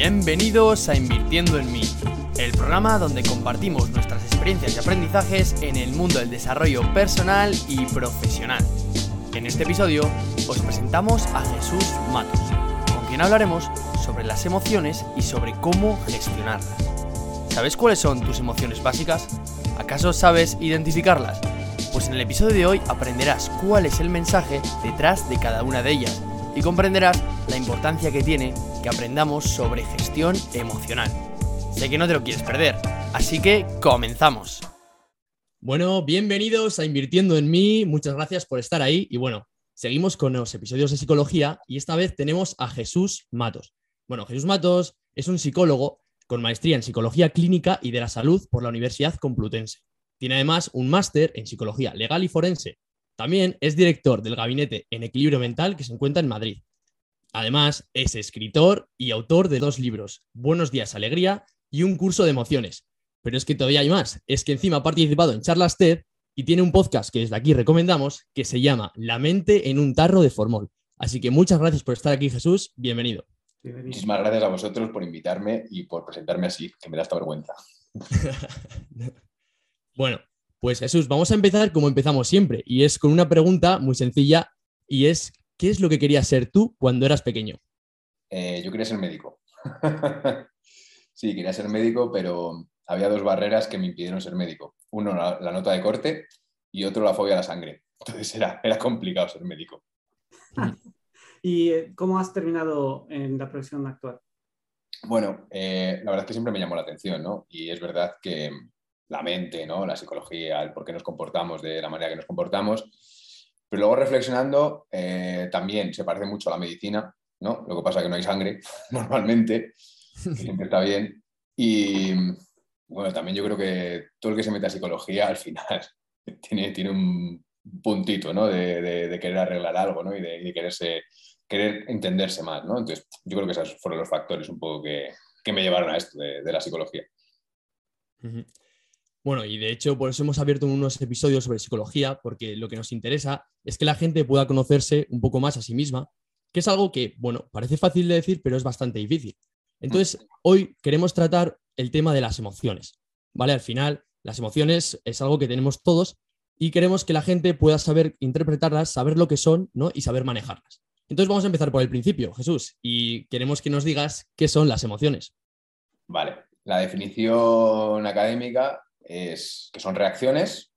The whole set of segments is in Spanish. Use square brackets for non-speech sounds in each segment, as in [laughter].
Bienvenidos a Invirtiendo en mí, el programa donde compartimos nuestras experiencias y aprendizajes en el mundo del desarrollo personal y profesional. En este episodio os presentamos a Jesús Matos, con quien hablaremos sobre las emociones y sobre cómo gestionarlas. ¿Sabes cuáles son tus emociones básicas? ¿Acaso sabes identificarlas? Pues en el episodio de hoy aprenderás cuál es el mensaje detrás de cada una de ellas y comprenderás la importancia que tiene que aprendamos sobre gestión emocional. Sé que no te lo quieres perder, así que comenzamos. Bueno, bienvenidos a Invirtiendo en mí, muchas gracias por estar ahí y bueno, seguimos con los episodios de psicología y esta vez tenemos a Jesús Matos. Bueno, Jesús Matos es un psicólogo con maestría en psicología clínica y de la salud por la Universidad Complutense. Tiene además un máster en psicología legal y forense. También es director del gabinete en equilibrio mental que se encuentra en Madrid. Además, es escritor y autor de dos libros, Buenos días, Alegría y un curso de emociones. Pero es que todavía hay más. Es que encima ha participado en charlas TED y tiene un podcast que desde aquí recomendamos que se llama La mente en un tarro de formol. Así que muchas gracias por estar aquí, Jesús. Bienvenido. Muchísimas gracias a vosotros por invitarme y por presentarme así, que me da esta vergüenza. [laughs] bueno, pues Jesús, vamos a empezar como empezamos siempre, y es con una pregunta muy sencilla, y es, ¿qué es lo que querías ser tú cuando eras pequeño? Eh, yo quería ser médico. [laughs] sí, quería ser médico, pero había dos barreras que me impidieron ser médico. Uno, la, nota de corte y otro, la fobia a la sangre. [laughs] Entonces era, era complicado ser médico. [laughs] ¿Y eh, cómo has terminado en la profesión actual? Bueno, eh, la verdad es que siempre me llamó la atención, ¿no? Y es verdad que la mente, ¿no? La psicología, el por qué nos comportamos de la manera que nos comportamos, pero luego reflexionando, eh, también se parece mucho a la medicina, ¿no? Lo que pasa es que no hay sangre [laughs] normalmente, siempre está bien. Y bueno, también yo creo que todo el que se mete a psicología al final [laughs] tiene, tiene un puntito, ¿no? De, querer arreglar algo, ¿no? Y de, quererse, querer entenderse más, ¿no? Entonces, yo creo que esos fueron los factores un poco que, me llevaron a esto de, la psicología. Bueno, y de hecho por eso hemos abierto unos episodios sobre psicología, porque lo que nos interesa es que la gente pueda conocerse un poco más a sí misma, que es algo que, bueno, parece fácil de decir, pero es bastante difícil. Entonces, hoy queremos tratar el tema de las emociones, ¿vale? Al final, las emociones es algo que tenemos todos y queremos que la gente pueda saber interpretarlas, saber lo que son, ¿no? Y saber manejarlas. Entonces vamos a empezar por el principio, Jesús, y queremos que nos digas qué son las emociones. Vale, la definición académica es que son reacciones,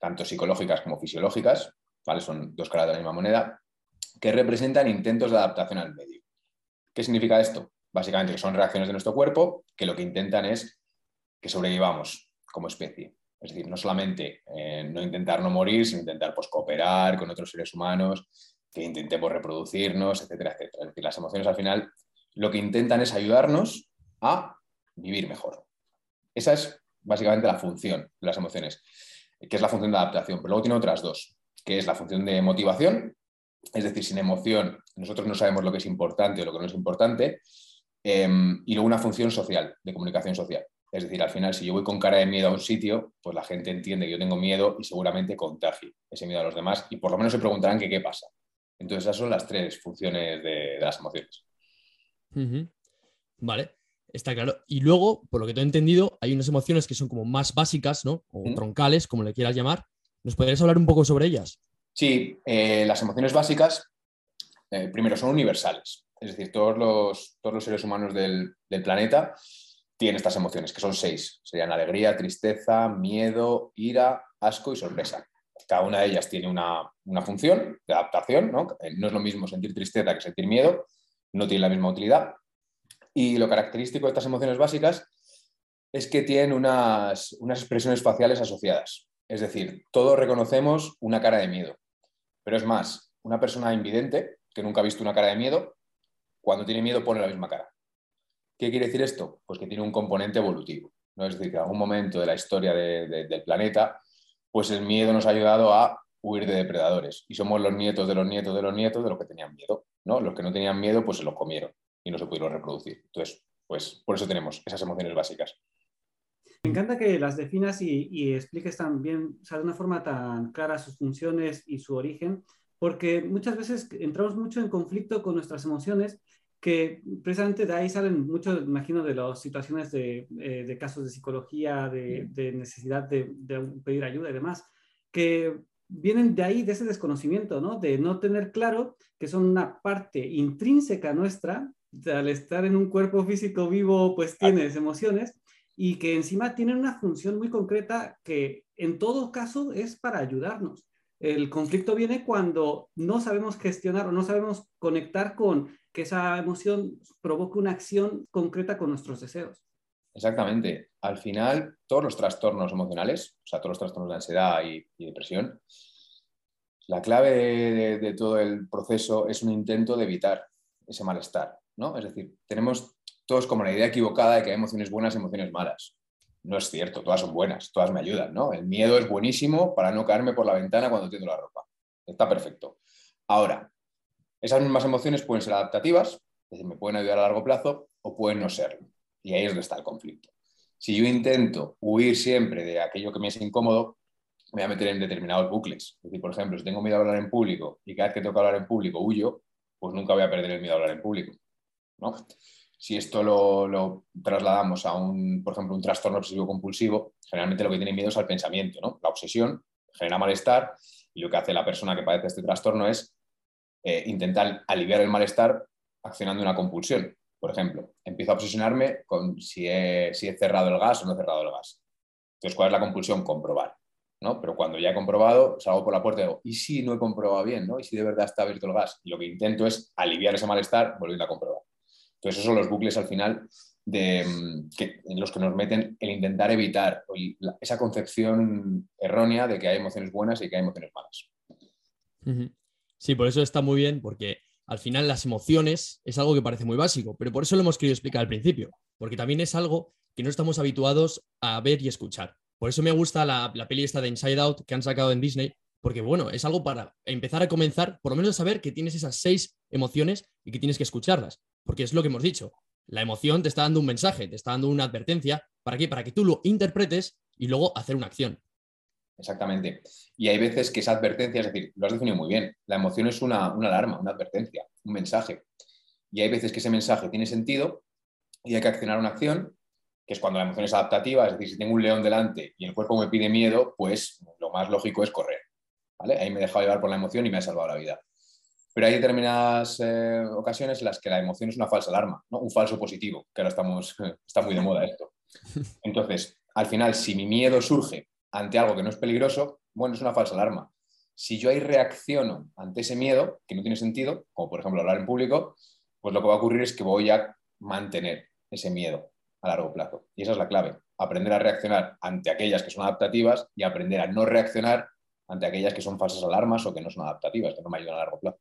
tanto psicológicas como fisiológicas, ¿vale? son dos caras de la misma moneda, que representan intentos de adaptación al medio. ¿Qué significa esto? Básicamente que son reacciones de nuestro cuerpo que lo que intentan es que sobrevivamos como especie. Es decir, no solamente eh, no intentar no morir, sino intentar pues, cooperar con otros seres humanos, que intentemos reproducirnos, etcétera, etcétera. Es decir, las emociones al final lo que intentan es ayudarnos a vivir mejor. Esa es básicamente la función de las emociones, que es la función de adaptación. Pero luego tiene otras dos, que es la función de motivación, es decir, sin emoción nosotros no sabemos lo que es importante o lo que no es importante, em, y luego una función social, de comunicación social. Es decir, al final, si yo voy con cara de miedo a un sitio, pues la gente entiende que yo tengo miedo y seguramente contagio ese miedo a los demás y por lo menos se preguntarán qué pasa. Entonces, esas son las tres funciones de, las emociones. Vale. Está claro. Y luego, por lo que te he entendido, hay unas emociones que son como más básicas, ¿no? O troncales, como le quieras llamar. ¿Nos podrías hablar un poco sobre ellas? Sí, eh, las emociones básicas, eh, primero, son universales. Es decir, todos los, todos los seres humanos del, planeta tienen estas emociones, que son seis. Serían alegría, tristeza, miedo, ira, asco y sorpresa. Cada una de ellas tiene una, una función de adaptación, ¿no? Eh, no es lo mismo sentir tristeza que sentir miedo, no tiene la misma utilidad, y lo característico de estas emociones básicas es que tienen unas, expresiones faciales asociadas. Es decir, todos reconocemos una cara de miedo. Pero es más, una persona invidente que nunca ha visto una cara de miedo, cuando tiene miedo pone la misma cara. ¿Qué quiere decir esto? Pues que tiene un componente evolutivo. ¿no? Es decir, que en algún momento de la historia del planeta, pues el miedo nos ha ayudado a huir de depredadores. Y somos los nietos de los nietos de los nietos de los que tenían miedo. ¿no? Los que no tenían miedo, pues se los comieron y no se pudieron reproducir. Entonces, pues por eso tenemos esas emociones básicas. Me encanta que las definas y, expliques también, o sea, de una forma tan clara sus funciones y su origen, porque muchas veces entramos mucho en conflicto con nuestras emociones que precisamente de ahí salen muchos, imagino, de las situaciones de, eh, de casos de psicología, de, de necesidad de, de, pedir ayuda y demás, que vienen de ahí, de ese desconocimiento, ¿no? De no tener claro que son una parte intrínseca nuestra, al estar en un cuerpo físico vivo, pues tienes emociones y que encima tienen una función muy concreta que en todo caso es para ayudarnos. El conflicto viene cuando no sabemos gestionar o no sabemos conectar con que esa emoción provoque una acción concreta con nuestros deseos. Exactamente. Al final, todos los trastornos emocionales, o sea, todos los trastornos de ansiedad y, depresión, la clave de, de, todo el proceso es un intento de evitar ese malestar, ¿no? Es decir, tenemos todos como la idea equivocada de que hay emociones buenas y emociones malas no es cierto, todas son buenas, todas me ayudan, ¿no? El miedo es buenísimo para no caerme por la ventana cuando tiendo la ropa. Está perfecto. Ahora, esas mismas emociones pueden ser adaptativas, es decir, me pueden ayudar a largo plazo o pueden no serlo. Y ahí es donde está el conflicto. Si yo intento huir siempre de aquello que me es incómodo, me voy a meter en determinados bucles. Es decir, por ejemplo, si tengo miedo a hablar en público y cada vez que tengo que hablar en público huyo, pues nunca voy a perder el miedo a hablar en público. Si esto lo, trasladamos a un, por ejemplo, un trastorno obsesivo compulsivo, generalmente lo que tiene miedo es al pensamiento. La obsesión genera malestar y lo que hace la persona que padece este trastorno es eh, intentar aliviar el malestar accionando una compulsión. Por ejemplo, empiezo a obsesionarme con si he, cerrado el gas o no he cerrado el gas. Entonces, ¿cuál es la compulsión? Comprobar. Pero cuando ya he comprobado, salgo por la puerta y digo, ¿y si no he comprobado bien? ¿Y si de verdad está abierto el gas? Y lo que intento es aliviar ese malestar volviendo a comprobar. Entonces, esos son los bucles al final de, mm, en los que nos meten el intentar evitar esa concepción errónea de que hay emociones buenas y que hay emociones malas. Sí, por eso está muy bien, porque al final las emociones es algo que parece muy básico, pero por eso lo hemos querido explicar al principio, porque también es algo que no estamos habituados a ver y escuchar. Por eso me gusta la, la peli esta de Inside Out que han sacado en Disney, porque bueno, es algo para empezar a comenzar, por lo menos a saber que tienes esas seis emociones y que tienes que escucharlas. Porque es lo que hemos dicho. La emoción te está dando un mensaje, te está dando una advertencia. ¿Para qué? Para que tú lo interpretes y luego hacer una acción. Exactamente. Y hay veces que esa advertencia, es decir, lo has definido muy bien, la emoción es una, una alarma, una advertencia, un mensaje. Y hay veces que ese mensaje tiene sentido y hay que accionar una acción, que es cuando la emoción es adaptativa, es decir, si tengo un león delante y el cuerpo me pide miedo, pues lo más lógico es correr. ¿vale? Ahí me he dejado llevar por la emoción y me ha salvado la vida. Pero hay determinadas eh, ocasiones en las que la emoción es una falsa alarma, ¿no? un falso positivo, que ahora estamos, [laughs] está muy de moda esto. [laughs] Entonces, al final, si mi miedo surge ante algo que no es peligroso, bueno, es una falsa alarma. Si yo ahí reacciono ante ese miedo, que no tiene sentido, como por ejemplo hablar en público, pues lo que va a ocurrir es que voy a mantener ese miedo a largo plazo. Y esa es la clave, aprender a reaccionar ante aquellas que son adaptativas y aprender a no reaccionar ante aquellas que son falsas alarmas o que no son adaptativas, que no me ayudan a largo plazo.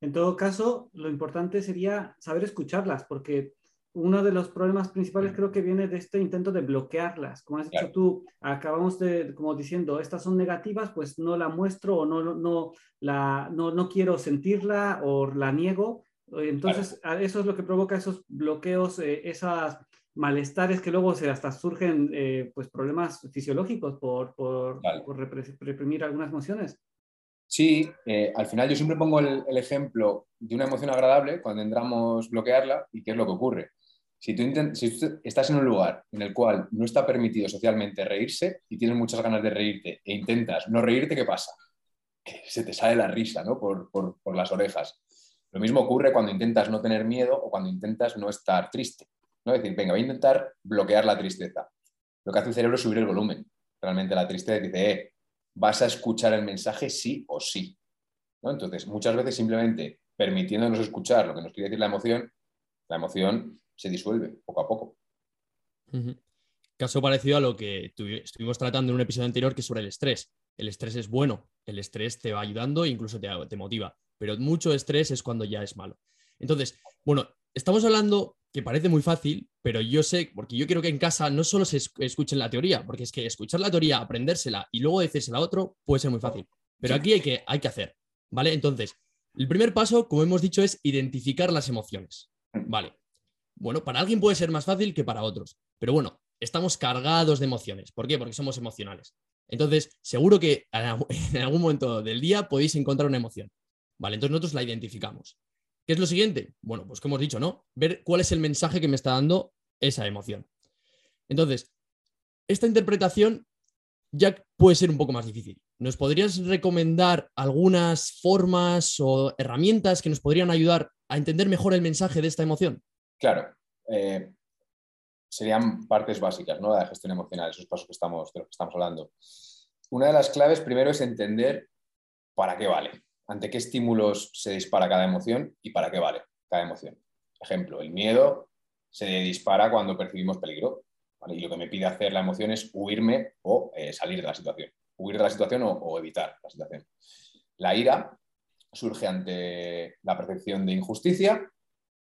En todo caso, lo importante sería saber escucharlas, porque uno de los problemas principales creo que viene de este intento de bloquearlas. Como has dicho tú, acabamos de, como diciendo, estas son negativas, pues no la muestro o no, no, la, no, no quiero sentirla o la niego. Entonces, eso es lo que provoca esos bloqueos, eh, esas malestares que luego se hasta surgen eh, pues problemas fisiológicos por, por, por reprimir algunas emociones. Sí, eh, al final yo siempre pongo el, ejemplo de una emoción agradable cuando intentamos bloquearla y qué es lo que ocurre. Si tú, estás en un lugar en el cual no está permitido socialmente reírse y tienes muchas ganas de reírte e intentas no reírte, ¿qué pasa? se te sale la risa ¿no? por, por las orejas. Lo mismo ocurre cuando intentas no tener miedo o cuando intentas no estar triste. ¿no? Es decir, venga, voy a intentar bloquear la tristeza. Lo que hace el cerebro es subir el volumen. Realmente la tristeza dice, eh, vas a escuchar el mensaje sí o sí. Entonces, muchas veces simplemente permitiéndonos escuchar lo que nos quiere decir la emoción, la emoción se disuelve poco a poco. Caso parecido a lo que estuvimos tratando en un episodio anterior, que es sobre el estrés. El estrés es bueno, el estrés te va ayudando e incluso te, te motiva, pero mucho estrés es cuando ya es malo. Entonces, bueno, estamos hablando que parece muy fácil, pero yo sé, porque yo quiero que en casa no solo se escuchen la teoría, porque es que escuchar la teoría, aprendérsela y luego decírsela a otro puede ser muy fácil. Pero aquí hay que, hay que hacer, ¿vale? Entonces, el primer paso, como hemos dicho, es identificar las emociones, ¿vale? Bueno, para alguien puede ser más fácil que para otros, pero bueno, estamos cargados de emociones. ¿Por qué? Porque somos emocionales. Entonces, seguro que en algún [laughs] momento del día podéis encontrar una emoción, ¿vale? Entonces nosotros la identificamos. ¿Qué es lo siguiente? Bueno, pues como hemos dicho, ¿no? Ver cuál es el mensaje que me está dando esa emoción. Entonces, esta interpretación ya puede ser un poco más difícil. ¿Nos podrías recomendar algunas formas o herramientas que nos podrían ayudar a entender mejor el mensaje de esta emoción? Claro. Eh, serían partes básicas ¿no? de la gestión emocional, esos pasos que estamos, de los que estamos hablando. Una de las claves primero es entender para qué vale, ante qué estímulos se dispara cada emoción y para qué vale cada emoción. Ejemplo, el miedo se dispara cuando percibimos peligro. Y lo que me pide hacer la emoción es huirme o eh, salir de la situación. Huir de la situación o, evitar la situación. La ira surge ante la percepción de injusticia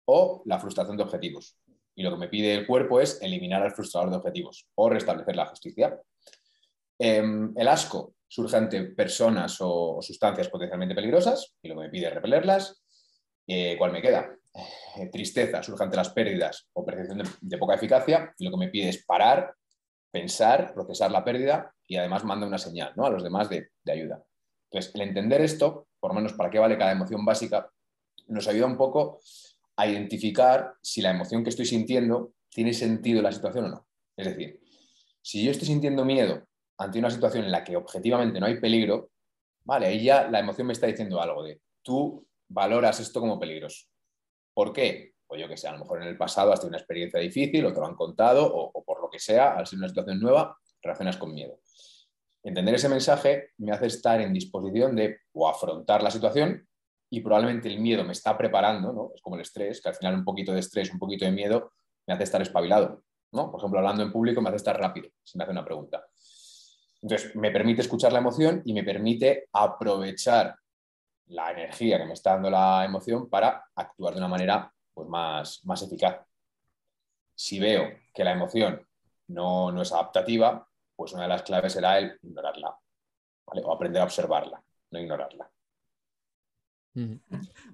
o la frustración de objetivos. Y lo que me pide el cuerpo es eliminar al frustrador de objetivos o restablecer la justicia. Em, el asco surge ante personas o, sustancias potencialmente peligrosas y lo que me pide es repelerlas. Eh, ¿Cuál me queda? Eh, tristeza surge ante las pérdidas o percepción de, poca eficacia y lo que me pide es parar, pensar, procesar la pérdida y además manda una señal ¿no? a los demás de, de ayuda. Entonces, el entender esto, por lo menos para qué vale cada emoción básica, nos ayuda un poco a identificar si la emoción que estoy sintiendo tiene sentido en la situación o no. Es decir, si yo estoy sintiendo miedo ante una situación en la que objetivamente no hay peligro, vale, ahí ya la emoción me está diciendo algo de tú valoras esto como peligroso. ¿Por qué? Pues yo que sé, a lo mejor en el pasado has tenido una experiencia difícil o te lo han contado o, por lo que sea, al ser una situación nueva, reaccionas con miedo. Entender ese mensaje me hace estar en disposición de o afrontar la situación y probablemente el miedo me está preparando, ¿no? Es como el estrés, que al final un poquito de estrés, un poquito de miedo me hace estar espabilado, ¿no? Por ejemplo, hablando en público me hace estar rápido si me hace una pregunta. Entonces, me permite escuchar la emoción y me permite aprovechar la energía que me está dando la emoción para actuar de una manera pues, más, más eficaz. Si veo que la emoción no, no, es adaptativa, pues una de las claves será el ignorarla o aprender a observarla, no ignorarla.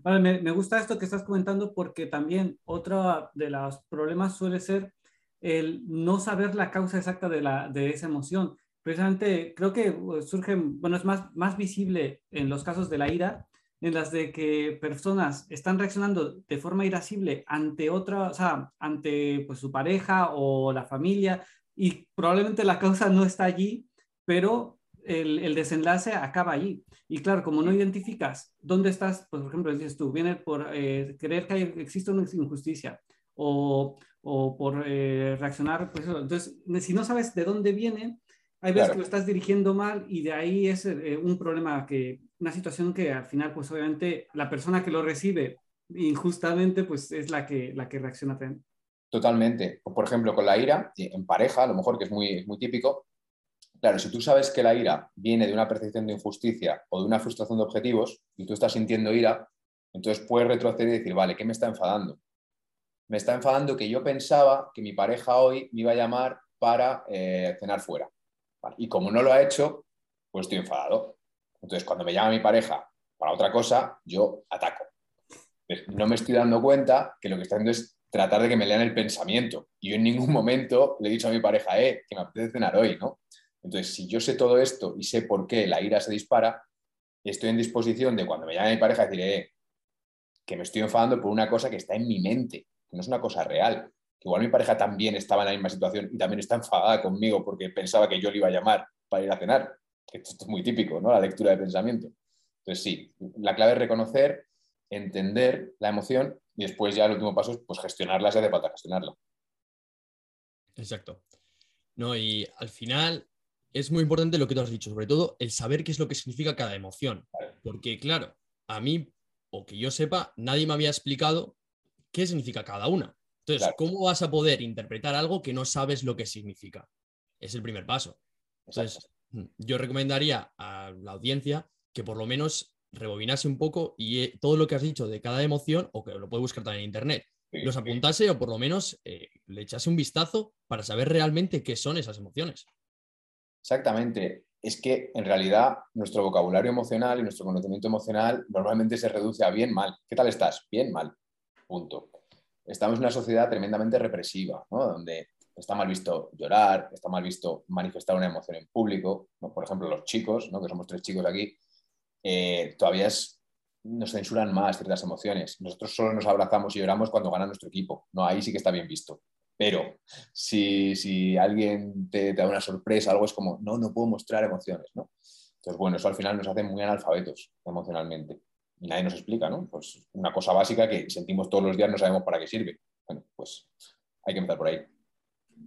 Vale, me, me, gusta esto que estás comentando porque también otro de los problemas suele ser el no saber la causa exacta de, la, de esa emoción precisamente creo que uh, surge, bueno, es más, más visible en los casos de la ira, en las de que personas están reaccionando de forma irascible ante otra, o sea, ante pues, su pareja o la familia, y probablemente la [laughs] causa no está allí, pero el, el, desenlace acaba allí. Y claro, como no identificas dónde estás, pues, por ejemplo, dices tú, viene por eh, creer que existe una injusticia o, o por eh, reaccionar, pues entonces, si no sabes de dónde viene, hay veces que lo estás dirigiendo mal y de ahí es eh, un problema, que, una situación que al final, pues obviamente la persona que lo recibe injustamente, pues es la que, la que reacciona. Totalmente. Por ejemplo, con la ira, en pareja, a lo mejor que es muy, muy típico, claro, si tú sabes que la ira viene de una percepción de injusticia o de una frustración de objetivos y tú estás sintiendo ira, entonces puedes retroceder y decir, vale, ¿qué me está enfadando? Me está enfadando que yo pensaba que mi pareja hoy me iba a llamar para eh, cenar fuera. Y como no lo ha hecho, pues estoy enfadado. Entonces, cuando me llama mi pareja para otra cosa, yo ataco. no me estoy dando cuenta que lo que está haciendo es tratar de que me lean el pensamiento. Y yo en ningún momento le he dicho a mi pareja, eh, que me apetece cenar hoy, ¿no? Entonces, si yo sé todo esto y sé por qué la ira se dispara, estoy en disposición de cuando me llame mi pareja decir, eh, que me estoy enfadando por una cosa que está en mi mente, que no es una cosa real. Igual mi pareja también estaba en la misma situación y también está enfadada conmigo porque pensaba que yo le iba a llamar para ir a cenar. Esto es muy típico, ¿no? La lectura de pensamiento. Entonces, sí, la clave es reconocer, entender la emoción y después ya el último paso es pues, gestionarla si hace falta gestionarla. Exacto. No, y al final es muy importante lo que tú has dicho, sobre todo el saber qué es lo que significa cada emoción. Porque, claro, a mí, o que yo sepa, nadie me había explicado qué significa cada una. Entonces, ¿cómo vas a poder interpretar algo que no sabes lo que significa? Es el primer paso. Entonces, mm, yo recomendaría a la audiencia que por lo menos rebobinase un poco y eh, todo lo que has dicho de cada emoción, o que lo puede buscar también en internet, los apuntase o por lo menos eh, le echase un vistazo para saber realmente qué son esas emociones. Exactamente. Es que en realidad nuestro vocabulario emocional y nuestro conocimiento emocional normalmente se reduce a bien, mal. ¿Qué tal estás? Bien, mal. Punto estamos en una sociedad tremendamente represiva, donde está mal visto llorar, está mal visto manifestar una emoción en público. Por ejemplo, los chicos, ¿no? que somos tres chicos aquí, eh, todavía nos censuran más ciertas emociones. Nosotros solo nos abrazamos y lloramos cuando gana nuestro equipo. No, ahí sí que está bien visto. Pero si, alguien te, da una sorpresa, algo es como, no, no puedo mostrar emociones, ¿no? Entonces, bueno, eso al final nos hace muy analfabetos emocionalmente. Nadie nos explica, ¿no? Pues una cosa básica que sentimos todos los días, no sabemos para qué sirve. Bueno, pues hay que empezar por ahí.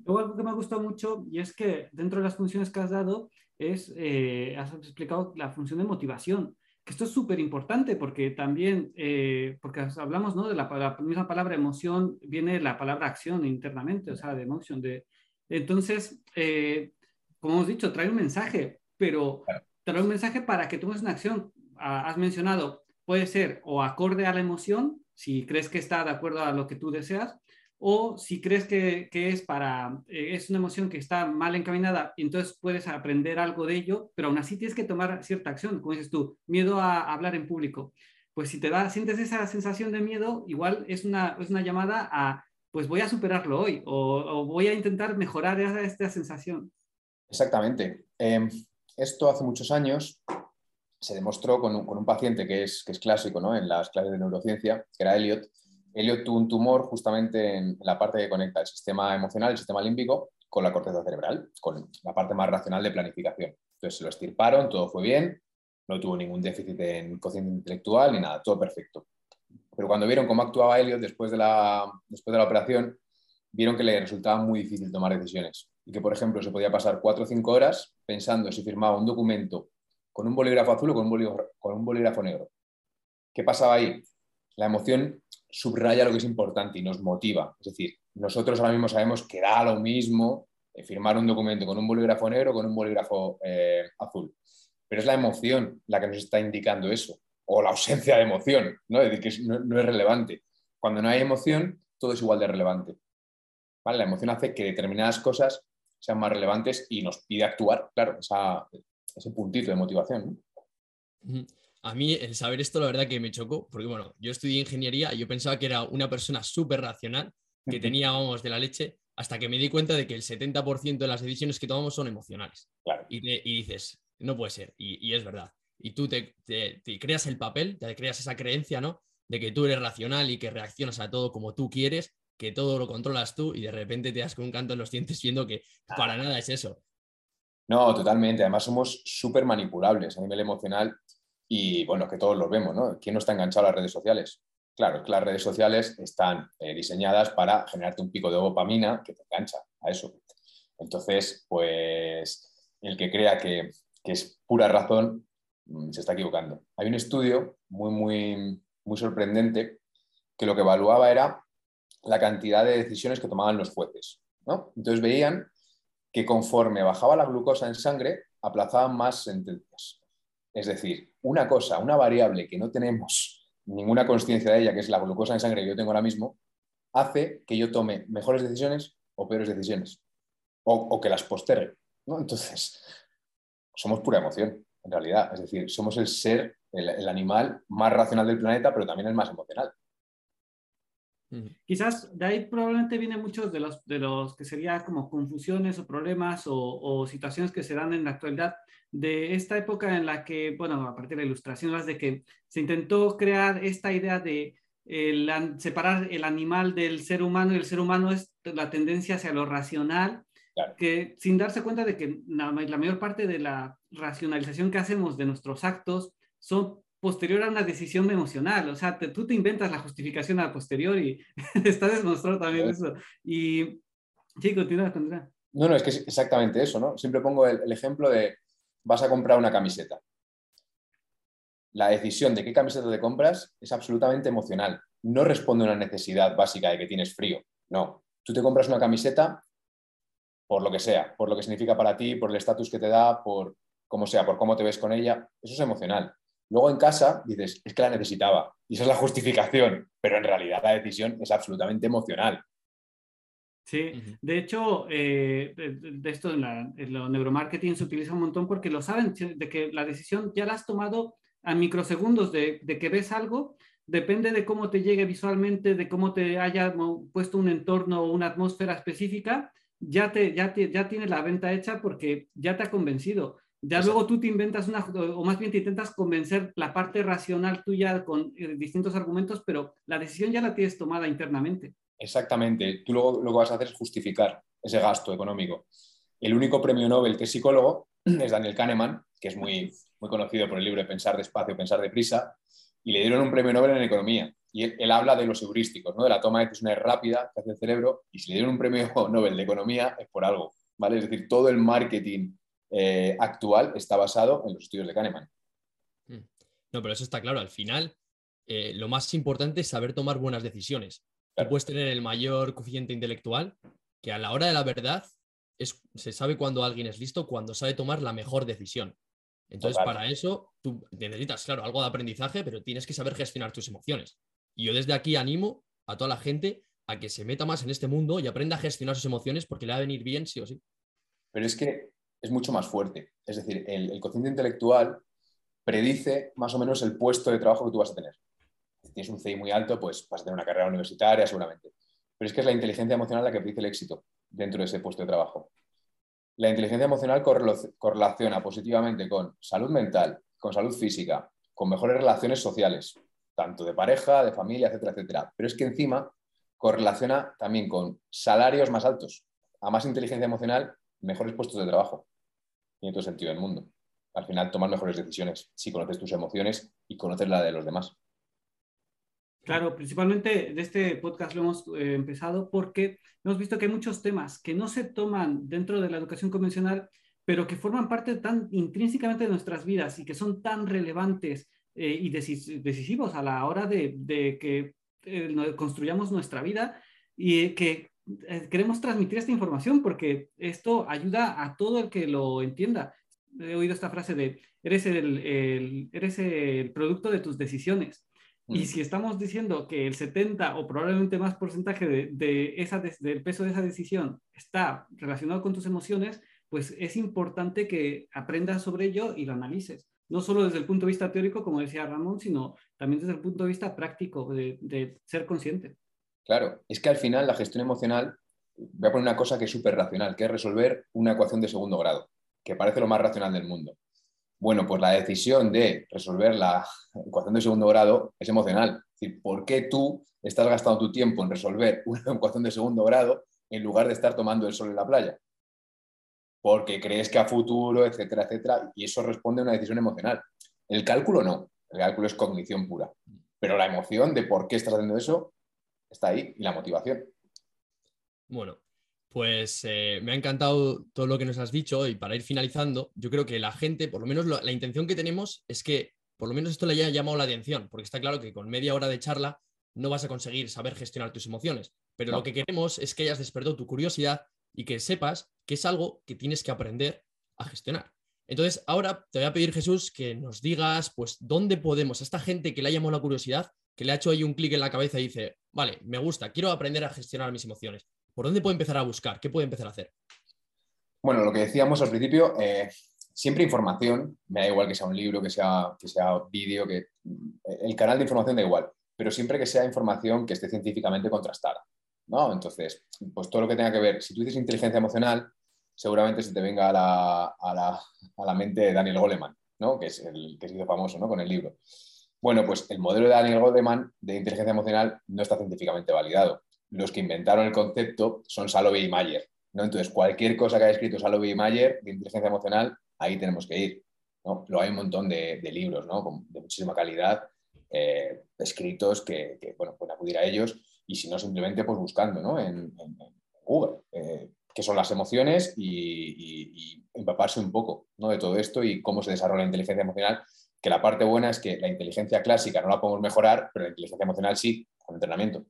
Luego algo que me ha gustado mucho y es que dentro de las funciones que has dado es, eh, has explicado la función de motivación esto es súper importante porque también, eh, porque hablamos ¿no? de la, misma palabra emoción, viene la palabra acción internamente, o sea, de emoción. De, entonces, eh, como hemos dicho, trae un mensaje, pero trae un mensaje para que tomes una acción. has mencionado, puede ser o acorde a la emoción, si crees que está de acuerdo a lo que tú deseas, o si crees que, es para, eh, es una emoción que está mal encaminada, entonces puedes aprender algo de ello, pero aún así tienes que tomar cierta acción, como dices tú, miedo a hablar en público. Pues si te da, sientes esa sensación de miedo, igual es una, es una llamada a, pues voy a superarlo hoy o, voy a intentar mejorar esta sensación. Exactamente. Em, esto hace muchos años se demostró con un, con un paciente que es, que es clásico ¿no? en las clases de neurociencia, que era Elliot, Elliot tuvo un tumor justamente en la parte que conecta el sistema emocional, el sistema límbico, con la corteza cerebral, con la parte más racional de planificación. Entonces se lo estirparon, todo fue bien, no tuvo ningún déficit en cociente intelectual ni nada, todo perfecto. Pero cuando vieron cómo actuaba Elliot después de la, después de la operación, vieron que le resultaba muy difícil tomar decisiones y que, por ejemplo, se podía pasar cuatro o cinco horas pensando si firmaba un documento con un bolígrafo azul o con un con un bolígrafo negro. ¿Qué pasaba ahí? La emoción subraya lo que es importante y nos motiva. Es decir, nosotros ahora mismo sabemos que da lo mismo eh, firmar un documento con un bolígrafo negro o con un bolígrafo eh, azul. Pero es la emoción la que nos está indicando eso, o la ausencia de emoción, ¿no? Es decir, que no, es relevante. Cuando no hay emoción, todo es igual de relevante. La emoción hace que determinadas cosas sean más relevantes y nos pide actuar, claro, ese puntito de motivación. A mí el saber esto, la verdad que me chocó, porque bueno, yo estudié ingeniería y yo pensaba que era una persona súper racional, que tenía, vamos, de la leche, hasta que me di cuenta de que el 70% de las decisiones que tomamos son emocionales. Y, dices, no puede ser, y, es verdad. Y tú te, creas el papel, te creas esa creencia, ¿no? De que tú eres racional y que reaccionas a todo como tú quieres, que todo lo controlas tú y de repente te das con un canto en los dientes viendo que para nada es eso. No, totalmente. Además somos súper manipulables a nivel emocional y bueno, que todos lo vemos, ¿no? ¿Quién no está enganchado a las redes sociales? Claro, que las redes sociales están eh, diseñadas para generarte un pico de dopamina que te engancha a eso. Entonces, pues el que crea que, es pura razón mm, se está equivocando. Hay un estudio muy, muy, muy sorprendente que lo que evaluaba era la cantidad de decisiones que tomaban los jueces. ¿no? Entonces veían que conforme bajaba la glucosa en sangre, aplazaban más sentencias. Es decir, una cosa, una variable que no tenemos ninguna conciencia de ella, que es la glucosa en sangre que yo tengo ahora mismo, hace que yo tome mejores decisiones o peores decisiones, o, que las postergue. Entonces, somos pura emoción, en realidad. Es decir, somos el ser, el animal más racional del planeta, pero también el más emocional. Quizás de ahí probablemente vienen muchos de los, de los que serían como confusiones o problemas o, situaciones que se dan en la actualidad de esta época en la que, bueno, a partir de la ilustración, las de que se intentó crear esta idea de separar el animal del ser humano y el ser humano es la tendencia hacia lo racional, que sin darse cuenta de que la mayor parte de la racionalización que hacemos de nuestros actos son posterior a una decisión emocional. O sea, tú te inventas la justificación a posterior y [laughs] está demostrado también eso. Y sí, continúa, continúa. No, no, es que es exactamente eso, ¿no? Siempre pongo el, ejemplo de vas a comprar una camiseta. La decisión de qué camiseta te compras es absolutamente emocional. No responde a una necesidad básica de que tienes frío. No. Tú te compras una camiseta por lo que sea, por lo que significa para ti, por el estatus que te da, por cómo sea, por cómo te ves con ella. Eso es emocional. Luego en casa dices, es que la necesitaba. Y esa es la justificación, pero en realidad la decisión es absolutamente emocional. Sí, de hecho, eh, de, esto en, la, lo neuromarketing se utiliza un montón porque lo saben, de que la decisión ya la has tomado a microsegundos de, de que ves algo, depende de cómo te llegue visualmente, de cómo te haya puesto un entorno o una atmósfera específica, ya, te, ya, te, ya tienes la venta hecha porque ya te ha convencido. Ya luego tú te inventas una, o más bien te intentas convencer la parte racional tuya con eh, distintos argumentos, pero la decisión ya la tienes tomada internamente. Exactamente. Tú luego lo que vas a hacer es justificar ese gasto económico. El único premio Nobel que es psicólogo [clears throat] es Daniel Kahneman, que es muy, muy conocido por el libro de Pensar despacio, pensar deprisa, y le dieron un premio Nobel en economía. Y él, habla de los heurísticos, ¿no? de la toma de decisiones rápida que hace el cerebro, y si le dieron un premio [laughs] Nobel de economía es por algo. ¿vale? Es decir, todo el marketing eh, actual está basado en los estudios de Kahneman. Hmm. No, pero eso está claro. Al final, eh, lo más importante es saber tomar buenas decisiones. Tú puedes tener el mayor coeficiente intelectual, que a la hora de la verdad es, se sabe cuando alguien es listo, cuando sabe tomar la mejor decisión. Entonces, para eso, tú necesitas, claro, algo de aprendizaje, pero tienes que saber gestionar tus emociones. Y yo desde aquí animo a toda la gente a que se meta más en este mundo y aprenda a gestionar sus emociones porque le va a venir bien sí o sí. Pero es que es mucho más fuerte. Es decir, el, cociente intelectual predice más o menos el puesto de trabajo que tú vas a tener. Si tienes un CI muy alto, pues vas a tener una carrera universitaria seguramente. Pero es que es la inteligencia emocional la que predice el éxito dentro de ese puesto de trabajo. La inteligencia emocional correlaciona positivamente con salud mental, con salud física, con mejores relaciones sociales, tanto de pareja, de familia, etcétera, etcétera. Pero es que encima correlaciona también con salarios más altos. A más inteligencia emocional, mejores puestos de trabajo. en todo sentido del mundo. Al final, tomar mejores decisiones si conoces tus emociones y conoces la de los demás. Claro, principalmente de este podcast lo hemos eh, empezado porque hemos visto que hay muchos temas que no se toman dentro de la educación convencional, pero que forman parte tan intrínsecamente de nuestras vidas y que son tan relevantes eh, y decisivos a la hora de, que eh, construyamos nuestra vida y que queremos transmitir esta información porque esto ayuda a todo el que lo entienda. He oído esta frase de, eres el, eres el producto de tus decisiones. Y si estamos diciendo que el 70 o probablemente más porcentaje de, esa del peso de esa decisión está relacionado con tus emociones, pues es importante que aprendas sobre ello y lo analices. No solo desde el punto de vista teórico, como decía Ramón, sino también desde el punto de vista práctico, de, ser consciente. Claro, es que al final la gestión emocional, voy a poner una cosa que es súper racional, que es resolver una ecuación de segundo grado, que parece lo más racional del mundo. Bueno, pues la decisión de resolver la ecuación de segundo grado es emocional. Es decir, ¿por qué tú estás gastando tu tiempo en resolver [laughs] una ecuación de segundo grado en lugar de estar tomando el sol en la playa? Porque crees que a futuro, etcétera, etcétera, y eso responde a una decisión emocional. El cálculo no, el cálculo es cognición pura. Pero la emoción de por qué estás haciendo eso está ahí y la motivación. Bueno, pues eh, me ha encantado todo lo que nos has dicho y para ir finalizando, yo creo que la gente, por lo menos la intención que tenemos es que por lo menos esto le haya llamado la atención, porque está claro que con media hora de charla no vas a conseguir saber gestionar tus emociones, pero lo que queremos es que hayas despertado tu curiosidad y que sepas que es algo que tienes que aprender a gestionar. Entonces, ahora te voy a pedir, Jesús, que nos digas, pues, dónde podemos, a esta gente que le ha llamado la curiosidad, que le ha hecho ahí un clic en la cabeza y dice, vale, me gusta, quiero aprender a gestionar mis emociones. ¿Por dónde puede empezar a buscar? ¿Qué puede empezar a hacer? Bueno, lo que decíamos al principio, eh, siempre información, me da igual que sea un libro, que sea, que sea vídeo, que el canal de información da igual, pero siempre que sea información que esté científicamente contrastada. ¿no? Entonces, pues todo lo que tenga que ver, si tú dices inteligencia emocional, seguramente se te venga a la, a la, a la mente Daniel Goleman, ¿no? que es el que se hizo famoso ¿no? con el libro. Bueno, pues el modelo de Daniel Goleman de inteligencia emocional no está científicamente validado los que inventaron el concepto son Salovey y Mayer. ¿no? Entonces, cualquier cosa que haya escrito Salovey y Mayer de inteligencia emocional, ahí tenemos que ir. ¿no? Luego hay un montón de, libros ¿no? de muchísima calidad, eh, escritos que, bueno, pueden acudir a ellos y si no, simplemente pues, buscando ¿no? en, Google eh, qué son las emociones y, empaparse un poco ¿no? de todo esto y cómo se desarrolla la inteligencia emocional. Que la parte buena es que la inteligencia clásica no la podemos mejorar, pero la inteligencia emocional sí, con entrenamiento.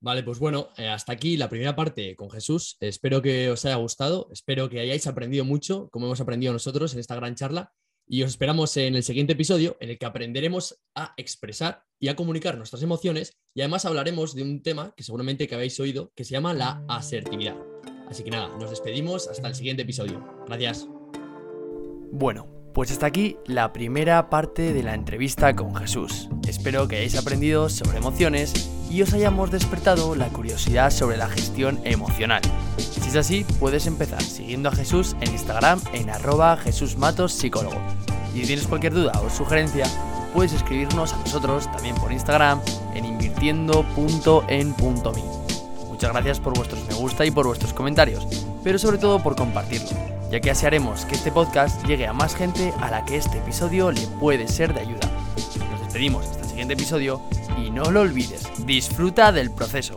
Vale, pues bueno, eh, hasta aquí la primera parte con Jesús. Espero que os haya gustado, espero que hayáis aprendido mucho, como hemos aprendido nosotros en esta gran charla, y os esperamos en el siguiente episodio en el que aprenderemos a expresar y a comunicar nuestras emociones y además hablaremos de un tema que seguramente que habéis oído que se llama la asertividad. Así que nada, nos despedimos hasta el siguiente episodio. Gracias. Bueno, pues hasta aquí la primera parte de la entrevista con Jesús. Espero que hayáis aprendido sobre emociones y os hayamos despertado la curiosidad sobre la gestión emocional. Si es así, puedes empezar siguiendo a Jesús en Instagram en arroba Psicólogo. Y si tienes cualquier duda o sugerencia, puedes escribirnos a nosotros también por Instagram en invirtiendo.en.me. Muchas gracias por vuestros me gusta y por vuestros comentarios, pero sobre todo por compartirlo, ya que así haremos que este podcast llegue a más gente a la que este episodio le puede ser de ayuda. Nos despedimos hasta el siguiente episodio y no lo olvides, disfruta del proceso.